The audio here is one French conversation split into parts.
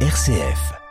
RCF.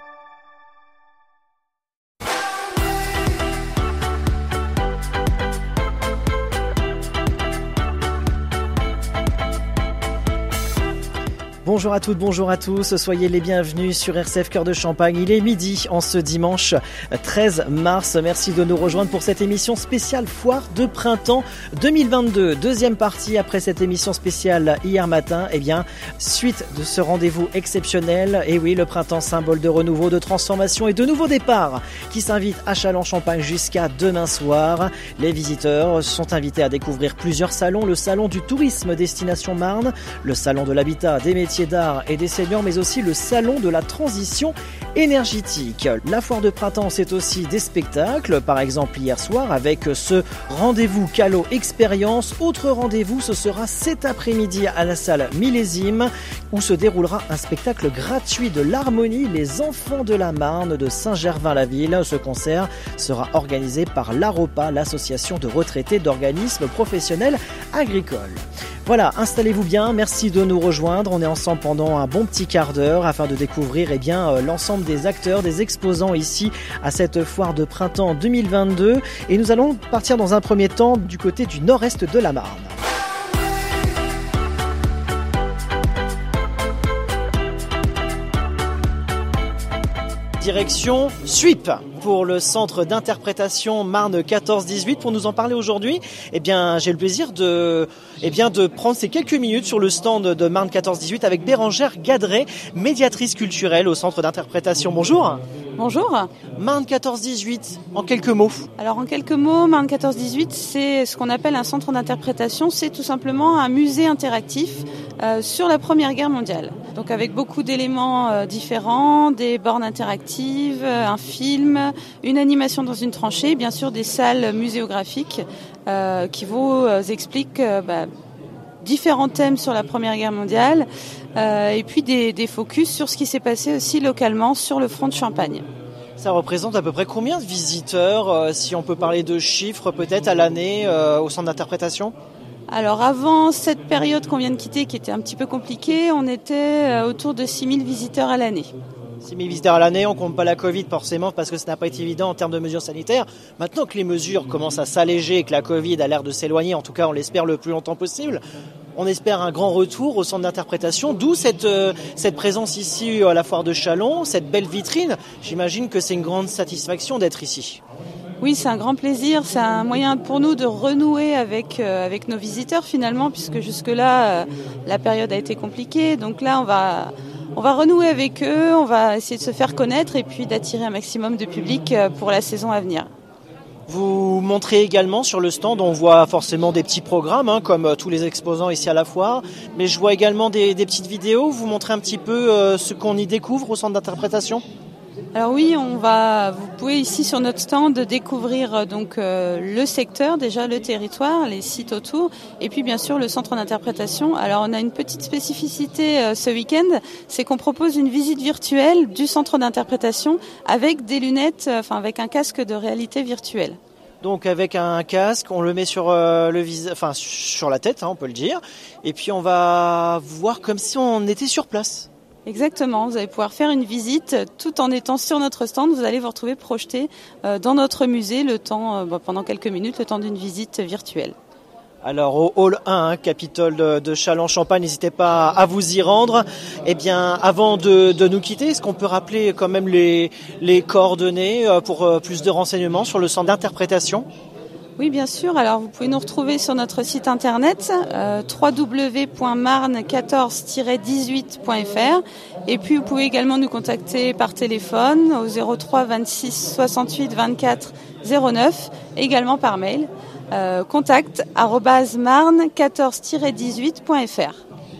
Bonjour à toutes, bonjour à tous, soyez les bienvenus sur RCF Cœur de Champagne. Il est midi en ce dimanche 13 mars. Merci de nous rejoindre pour cette émission spéciale Foire de Printemps 2022. Deuxième partie après cette émission spéciale hier matin. Eh bien, suite de ce rendez-vous exceptionnel. Et oui, le printemps symbole de renouveau, de transformation et de nouveaux départs qui s'invite à Châlons-Champagne jusqu'à demain soir. Les visiteurs sont invités à découvrir plusieurs salons. Le salon du tourisme destination Marne, le salon de l'habitat des métiers d'art et des seniors, mais aussi le salon de la transition énergétique. La foire de printemps, c'est aussi des spectacles, par exemple hier soir avec ce rendez-vous Calo Expérience. Autre rendez-vous, ce sera cet après-midi à la salle Millésime, où se déroulera un spectacle gratuit de l'harmonie Les Enfants de la Marne de Saint-Gervin-la-Ville. Ce concert sera organisé par l'AROPA, l'association de retraités d'organismes professionnels agricoles. Voilà, installez-vous bien, merci de nous rejoindre. On est ensemble pendant un bon petit quart d'heure afin de découvrir eh euh, l'ensemble des acteurs, des exposants ici à cette foire de printemps 2022. Et nous allons partir dans un premier temps du côté du nord-est de la Marne. Direction SWIP pour le centre d'interprétation Marne 14-18. Pour nous en parler aujourd'hui, eh bien, j'ai le plaisir de, eh bien, de prendre ces quelques minutes sur le stand de Marne 14-18 avec Bérangère Gadret, médiatrice culturelle au centre d'interprétation. Bonjour. Bonjour. Marne 14-18, en quelques mots. Alors en quelques mots, Marne 14-18, c'est ce qu'on appelle un centre d'interprétation. C'est tout simplement un musée interactif euh, sur la Première Guerre mondiale. Donc avec beaucoup d'éléments euh, différents, des bornes interactives, euh, un film, une animation dans une tranchée, bien sûr des salles muséographiques euh, qui vous expliquent bah, différents thèmes sur la Première Guerre mondiale et puis des, des focus sur ce qui s'est passé aussi localement sur le front de Champagne. Ça représente à peu près combien de visiteurs, si on peut parler de chiffres peut-être à l'année au centre d'interprétation? Alors avant cette période qu'on vient de quitter qui était un petit peu compliquée, on était euh, autour de 6000 visiteurs à l'année. 6 000 visiteurs à l'année, on compte pas la Covid forcément parce que ça n'a pas été évident en termes de mesures sanitaires. Maintenant que les mesures commencent à s'alléger et que la Covid a l'air de s'éloigner, en tout cas on l'espère le plus longtemps possible, on espère un grand retour au centre d'interprétation, d'où cette, euh, cette présence ici à la foire de Chalon, cette belle vitrine. J'imagine que c'est une grande satisfaction d'être ici. Oui, c'est un grand plaisir. C'est un moyen pour nous de renouer avec, euh, nos visiteurs finalement, puisque jusque-là, euh, la période a été compliquée. Donc là, on va, on va renouer avec eux, on va essayer de se faire connaître et puis d'attirer un maximum de public euh, pour la saison à venir. Vous montrez également sur le stand, on voit forcément des petits programmes, hein, comme tous les exposants ici à la foire, mais je vois également des, petites vidéos. Vous montrez un petit peu ce qu'on y découvre au centre d'interprétation? Alors oui, on va, vous pouvez ici sur notre stand découvrir euh, donc euh, le secteur, déjà le territoire, les sites autour, et puis bien sûr le centre d'interprétation. Alors on a une petite spécificité euh, ce week-end, c'est qu'on propose une visite virtuelle du centre d'interprétation avec des lunettes, enfin avec un casque de réalité virtuelle. Donc avec un casque, on le met sur le enfin sur la tête, hein, on peut le dire, et puis on va voir comme si on était sur place. Exactement, vous allez pouvoir faire une visite tout en étant sur notre stand. Vous allez vous retrouver projeté euh, dans notre musée le temps, euh, bon, pendant quelques minutes, le temps d'une visite virtuelle. Alors au hall 1, hein, Capitole de, Châlons-Champagne, n'hésitez pas à vous y rendre. Eh bien, avant de, nous quitter, est-ce qu'on peut rappeler quand même les, coordonnées euh, pour plus de renseignements sur le centre d'interprétation? Oui, bien sûr. Alors, vous pouvez nous retrouver sur notre site internet euh, www.marne14-18.fr et puis vous pouvez également nous contacter par téléphone au 03 26 68 24 09, également par mail. Euh, contact arobase marne14-18.fr.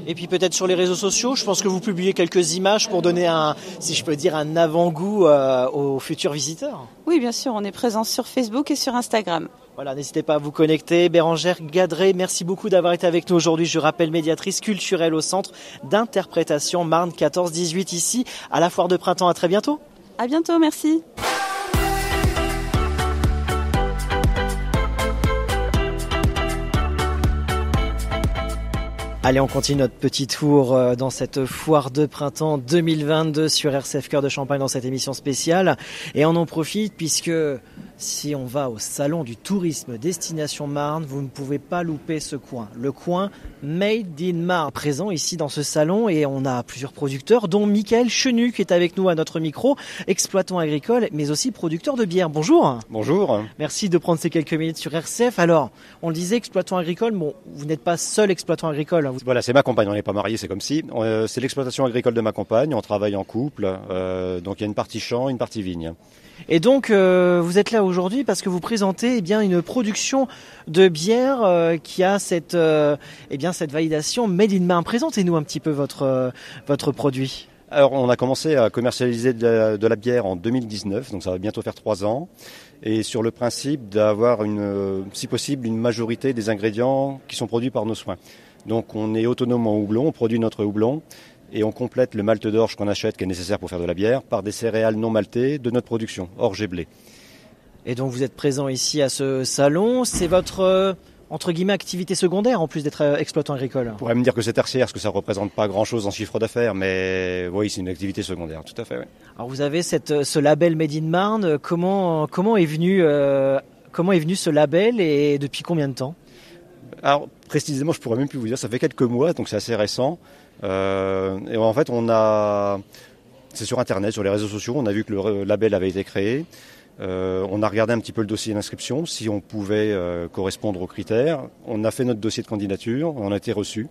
Et puis peut-être sur les réseaux sociaux, je pense que vous publiez quelques images pour donner un, si je peux dire, un avant-goût euh, aux futurs visiteurs. Oui, bien sûr, on est présent sur Facebook et sur Instagram. Voilà, n'hésitez pas à vous connecter. Bérangère Gadret, merci beaucoup d'avoir été avec nous aujourd'hui. Je rappelle médiatrice culturelle au centre d'interprétation Marne 14-18 ici à la foire de printemps. À très bientôt. À bientôt, merci. Allez, on continue notre petit tour euh, dans cette foire de printemps 2022 sur RCF Cœur de Champagne dans cette émission spéciale. Et on en profite puisque si on va au salon du tourisme Destination Marne, vous ne pouvez pas louper ce coin. Le coin Made in Marne, présent ici dans ce salon et on a plusieurs producteurs, dont Michael Chenu qui est avec nous à notre micro, exploitant agricole, mais aussi producteur de bière. Bonjour. Bonjour. Merci de prendre ces quelques minutes sur RCF. Alors, on le disait, exploitant agricole, bon, vous n'êtes pas seul exploitant agricole. Voilà, c'est ma compagne, on n'est pas mariés, c'est comme si. Euh, c'est l'exploitation agricole de ma compagne, on travaille en couple, euh, donc il y a une partie champ, une partie vigne. Et donc, euh, vous êtes là aujourd'hui parce que vous présentez eh bien une production de bière euh, qui a cette, euh, eh bien cette validation Made in Main. Présentez-nous un petit peu votre votre produit. Alors, on a commencé à commercialiser de la, bière en 2019, donc ça va bientôt faire trois ans, et sur le principe d'avoir si possible, une majorité des ingrédients qui sont produits par nos soins. Donc, on est autonome en houblon, on produit notre houblon et on complète le malt d'orge qu'on achète, qui est nécessaire pour faire de la bière, par des céréales non maltées de notre production, orge et blé. Et donc vous êtes présent ici à ce salon, c'est votre euh, entre guillemets activité secondaire en plus d'être euh, exploitant agricole. On pourrait me dire que c'est tertiaire, parce que ça représente pas grand-chose en chiffre d'affaires, mais oui, c'est une activité secondaire, tout à fait. Alors vous avez cette, euh, ce label Made in Marne. Comment comment est venu comment est venu ce label et depuis combien de temps? Alors précisément, je pourrais même plus vous dire. Ça fait quelques mois, donc c'est assez récent. Euh, et en fait, on a, c'est sur Internet, sur les réseaux sociaux, on a vu que le label avait été créé. Euh, on a regardé un petit peu le dossier d'inscription, si on pouvait euh, correspondre aux critères. On a fait notre dossier de candidature, on a été reçu.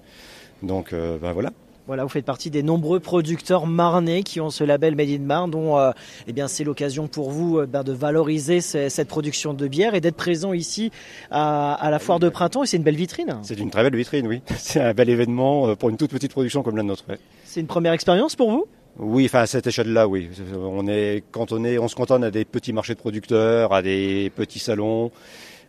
Donc ben voilà. Voilà, vous faites partie des nombreux producteurs marnais qui ont ce label Made in Marne, dont euh, eh bien c'est l'occasion pour vous euh, ben, de valoriser cette production de bière et d'être présent ici à, la foire de printemps. Et c'est une belle vitrine. C'est une très belle vitrine, oui. C'est un bel événement euh, pour une toute petite production comme la nôtre. C'est une première expérience pour vous? Oui, enfin à cette échelle-là, oui. On est cantonné, on se cantonne à des petits marchés de producteurs, à des petits salons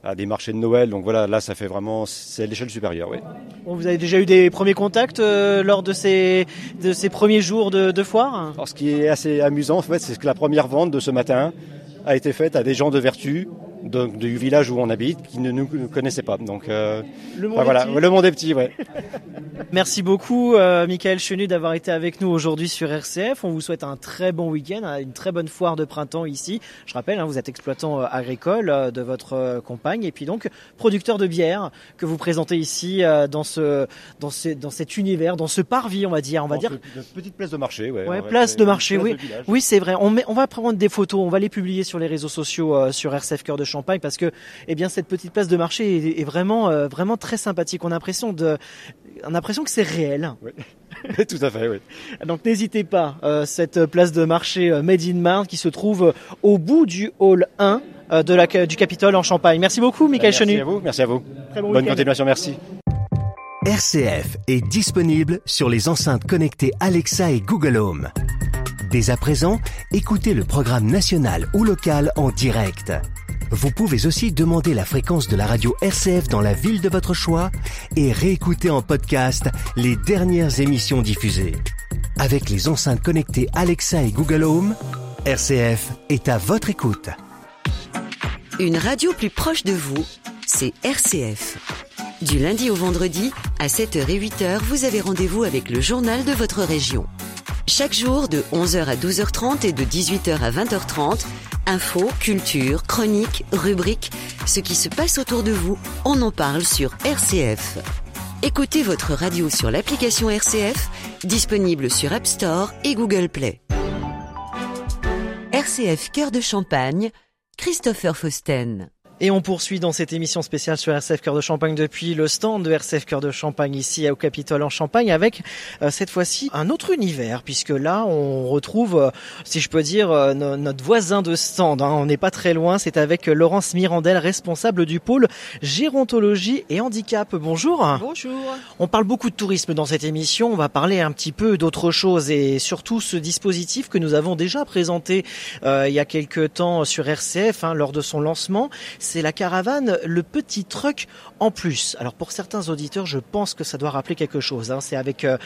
à des marchés de Noël. Donc voilà, là, ça fait vraiment, c'est l'échelle supérieure. Oui. vous avez déjà eu des premiers contacts euh, lors de ces, de ces premiers jours de, de foire? Alors, ce qui est assez amusant, en fait, c'est que la première vente de ce matin a été faite à des gens de vertu du village où on habite qui ne nous connaissaient pas. Donc euh, le, monde voilà, le monde est petit, ouais. Merci beaucoup, euh, Michael Chenu, d'avoir été avec nous aujourd'hui sur RCF. On vous souhaite un très bon week-end, hein, une très bonne foire de printemps ici. Je rappelle, hein, vous êtes exploitant euh, agricole euh, de votre euh, compagne et puis donc producteur de bière que vous présentez ici dans ce dans ce dans cet univers, dans ce parvis, on va dire, on va dire. petite place de marché, ouais. ouais place de marché, oui. Oui, c'est vrai. On met, on va prendre des photos, on va les publier sur les réseaux sociaux sur RCF Cœur de Champagne parce que eh bien cette petite place de marché est, vraiment euh, vraiment très sympathique. On a l'impression de on a l'impression que c'est réel. Oui. Tout à fait, oui. Donc n'hésitez pas, euh, cette place de marché euh, Made in Marne qui se trouve au bout du hall 1 de la, du Capitole en Champagne. Merci beaucoup, Michael Chenu. Merci à vous, merci à vous. Bonne continuation, merci. RCF est disponible sur les enceintes connectées Alexa et Google Home. Dès à présent, écoutez le programme national ou local en direct vous pouvez aussi demander la fréquence de la radio RCF dans la ville de votre choix et réécouter en podcast les dernières émissions diffusées. Avec les enceintes connectées Alexa et Google Home, RCF est à votre écoute. Une radio plus proche de vous, c'est RCF. Du lundi au vendredi, à 7h et 8h, vous avez rendez-vous avec le journal de votre région. Chaque jour, de 11h à 12h30 et de 18h à 20h30, Infos, culture, chroniques, rubriques, ce qui se passe autour de vous, on en parle sur RCF. Écoutez votre radio sur l'application RCF, disponible sur App Store et Google Play. RCF Cœur de Champagne, Christopher Fausten. Et on poursuit dans cette émission spéciale sur RCF Cœur de Champagne depuis le stand de RCF Cœur de Champagne ici au Capitole en Champagne avec euh, cette fois-ci un autre univers puisque là on retrouve, euh, si je peux dire, euh, notre voisin de stand. Hein. on n'est pas très loin, c'est avec Laurence Mirandel, responsable du pôle gérontologie et handicap. Bonjour. Bonjour. On parle beaucoup de tourisme dans cette émission, on va parler un petit peu d'autre chose et surtout ce dispositif que nous avons déjà présenté il y a quelques temps sur RCF hein, lors de son lancement c'est la caravane Le Petit Truck en plus. Alors pour certains auditeurs, je pense que ça doit rappeler quelque chose. Hein. C'est avec euh,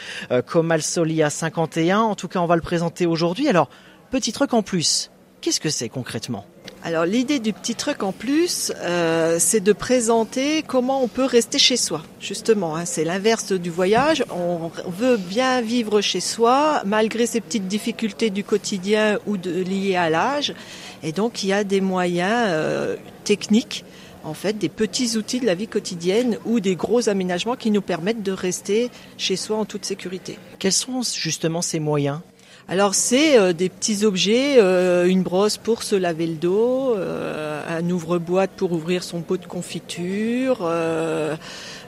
Comal Solia 51. En tout cas, on va le présenter aujourd'hui. Alors, Petit Truck en plus. Qu'est-ce que c'est concrètement? Alors l'idée du petit truc en plus, euh, c'est de présenter comment on peut rester chez soi. Justement, hein, c'est l'inverse du voyage. On veut bien vivre chez soi malgré ces petites difficultés du quotidien ou de, liées à l'âge. Et donc il y a des moyens euh, techniques, en fait, des petits outils de la vie quotidienne ou des gros aménagements qui nous permettent de rester chez soi en toute sécurité. Quels sont justement ces moyens? Alors c'est euh, des petits objets, euh, une brosse pour se laver le dos, euh, un ouvre-boîte pour ouvrir son pot de confiture,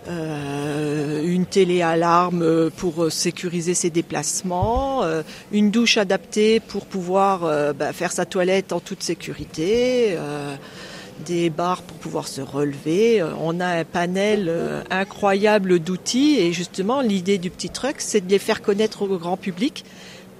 une télé-alarme pour sécuriser ses déplacements, une douche adaptée pour pouvoir bah, faire sa toilette en toute sécurité des barres pour pouvoir se relever. On a un panel incroyable d'outils et justement l'idée du petit truc, c'est de les faire connaître au grand public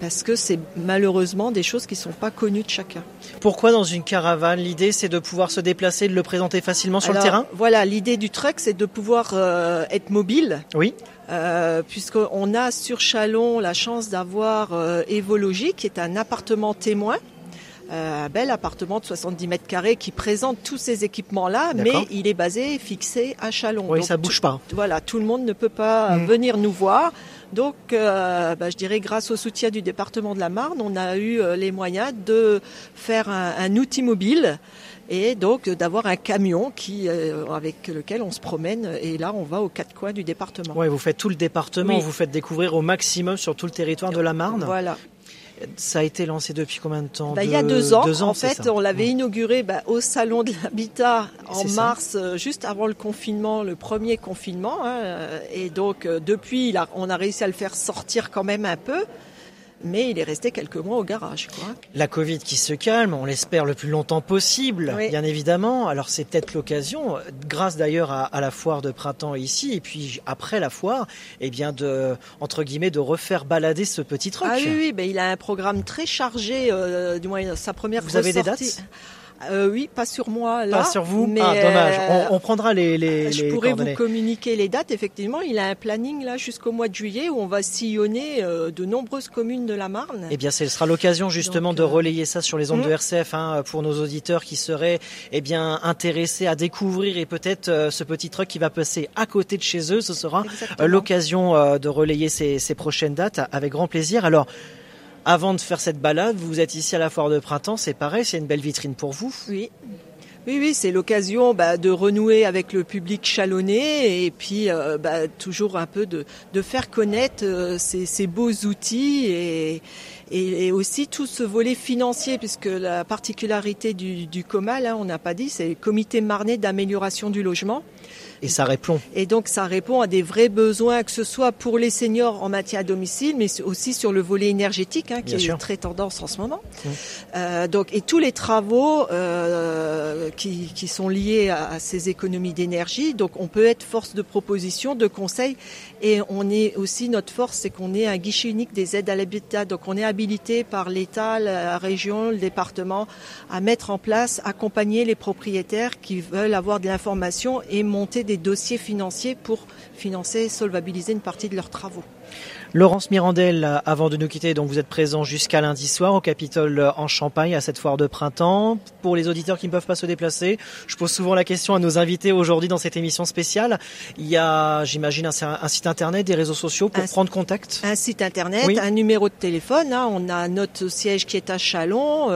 parce que c'est malheureusement des choses qui ne sont pas connues de chacun. Pourquoi dans une caravane L'idée c'est de pouvoir se déplacer, de le présenter faciloment sur le terrain? Voilà, l'idée du truck c'est de pouvoir euh, être mobile. Oui. Euh, puisqu'on a sur Chalon la chance d'avoir euh, Évologie, qui est un appartement témoin. Euh, un bel appartement de 70 mètres carrés qui présente tous ces équipements-là, mais il est basé, fixé à Chalon. Oui, ça bouge pas. Voilà, tout le monde ne peut pas mm. venir nous voir. Donc, euh, bah, je dirais, grâce au soutien du département de la Marne, on a eu euh, les moyens de faire un, outil mobile et donc d'avoir un camion qui, euh, avec lequel on se promène. Et là, on va aux quatre coins du département. Oui, vous faites tout le département, vous faites découvrir au maximum sur tout le territoire de la Marne. Voilà. Ça a été lancé depuis combien de temps bah, Il y a deux ans. en fait, on l'avait inauguré bah, au Salon de l'Habitat en mars, euh, juste avant le confinement, le premier confinement. Hein, et donc, euh, depuis, on a réussi à le faire sortir quand même un peu mais il est resté quelques mois au garage. Quoi. La Covid qui se calme, on l'espère le plus longtemps possible, bien évidemment. Alors c'est peut-être l'occasion, grâce d'ailleurs à, la foire de printemps ici, et puis après la foire, eh bien de entre guillemets de refaire balader ce petit truc. Ah oui, oui, ben, il a un programme très chargé, euh, du moins sa première. Vous avez des dates? Euh, oui, pas sur moi là. Pas sur vous? Mais ah, dommage. Euh, on, prendra les. les je pourrais vous communiquer les dates. Effectivement, il a un planning là jusqu'au mois de juillet où on va sillonner euh, de nombreuses communes de la Marne. Eh bien, ce sera l'occasion justement de relayer ça sur les ondes de hum. RCF hein, pour nos auditeurs qui seraient eh bien intéressés à découvrir et peut-être ce petit truc qui va passer à côté de chez eux. Ce sera l'occasion de relayer ces, ces prochaines dates avec grand plaisir. Alors. Avant de faire cette balade, vous êtes ici à la foire de printemps, c'est pareil, c'est une belle vitrine pour vous. Oui. Oui, oui, c'est l'occasion bah, de renouer avec le public chalonnais et puis euh, bah, toujours un peu de, faire connaître euh, ces, beaux outils et, aussi tout ce volet financier, puisque la particularité du, du COMAL, hein, on n'a pas dit, c'est le Comité Marnais d'amélioration du logement. Et ça répond. Et donc ça répond à des vrais besoins, que ce soit pour les seniors en matière à domicile, mais aussi sur le volet énergétique, hein, qui est très tendance en ce moment. Mmh. Euh, donc et tous les travaux euh, qui, qui, sont liés à, à ces économies d'énergie. Donc on peut être force de proposition, de conseil, et on est aussi notre force, c'est qu'on est un guichet unique des aides à l'habitat. Donc on est habilité par l'État, la région, le département à mettre en place, accompagner les propriétaires qui veulent avoir de l'information et monter des dossiers financiers pour financer et solvabiliser une partie de leurs travaux. Laurence Mirandel, avant de nous quitter, donc vous êtes présent jusqu'à lundi soir au Capitole en Champagne à cette foire de printemps. Pour les auditeurs qui ne peuvent pas se déplacer, je pose souvent la question à nos invités aujourd'hui dans cette émission spéciale. Il y a, j'imagine, un, site internet, des réseaux sociaux pour prendre contact? Un site internet, un numéro de téléphone. Hein. On a notre siège qui est à Chalon,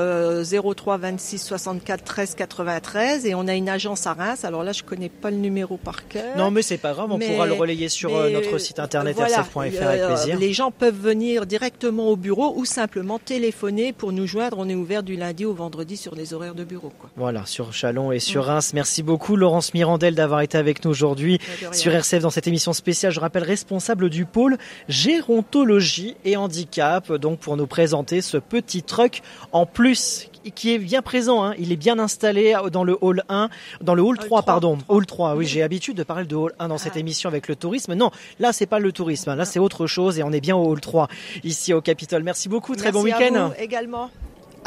03 26 64 13 93, et on a une agence à Reims. Alors là, je connais pas le numéro par cœur. Non, mais c'est pas grave, on pourra le relayer sur euh, notre site internet voilà, rcf.fr avec plaisir. Les gens peuvent venir directement au bureau ou simplement téléphoner pour nous joindre. On est ouvert du lundi au vendredi sur les horaires de bureau. Voilà, sur Chalon et sur Reims. Merci beaucoup Laurence Mirandel d'avoir été avec nous aujourd'hui sur RCF dans cette émission spéciale. Je rappelle responsable du pôle gérontologie et handicap, donc pour nous présenter ce petit truc en plus qui est bien présent. Hein. Il est bien installé dans le hall 1, dans le hall 3, pardon. Hall 3, oui, j'ai l'habitude de parler de hall 1 dans cette ah. émission avec le tourisme. Non, là, c'est pas le tourisme. Là, c'est autre chose et on est bien au hall 3 ici au Capitole. Merci beaucoup. Très bon week-end. également.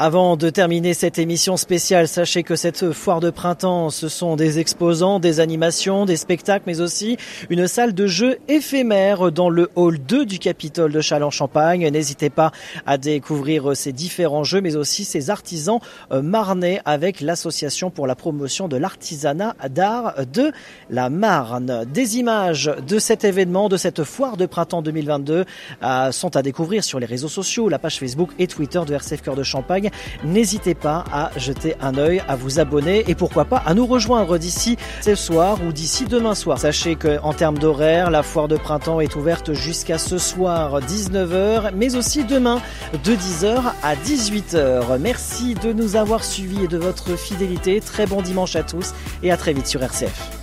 Avant de terminer cette émission spéciale, sachez que cette foire de printemps, ce sont des exposants, des animations, des spectacles, mais aussi une salle de jeux éphémère dans le hall 2 du Capitole de Châlons-Champagne. N'hésitez pas à découvrir ces différents jeux, mais aussi ces artisans euh, marnais avec l'association pour la promotion de l'artisanat d'art de la Marne. Des images de cet événement, de cette foire de printemps 2022 euh, sont à découvrir sur les réseaux sociaux, la page Facebook et Twitter de RCF Cœur de Champagne. N'hésitez pas à jeter un œil, à vous abonner et pourquoi pas à nous rejoindre d'ici ce soir ou d'ici demain soir. Sachez qu'en termes d'horaire, la foire de printemps est ouverte jusqu'à ce soir 19h, mais aussi demain de 10h à 18h. Merci de nous avoir suivis et de votre fidélité. Très bon dimanche à tous et à très vite sur RCF.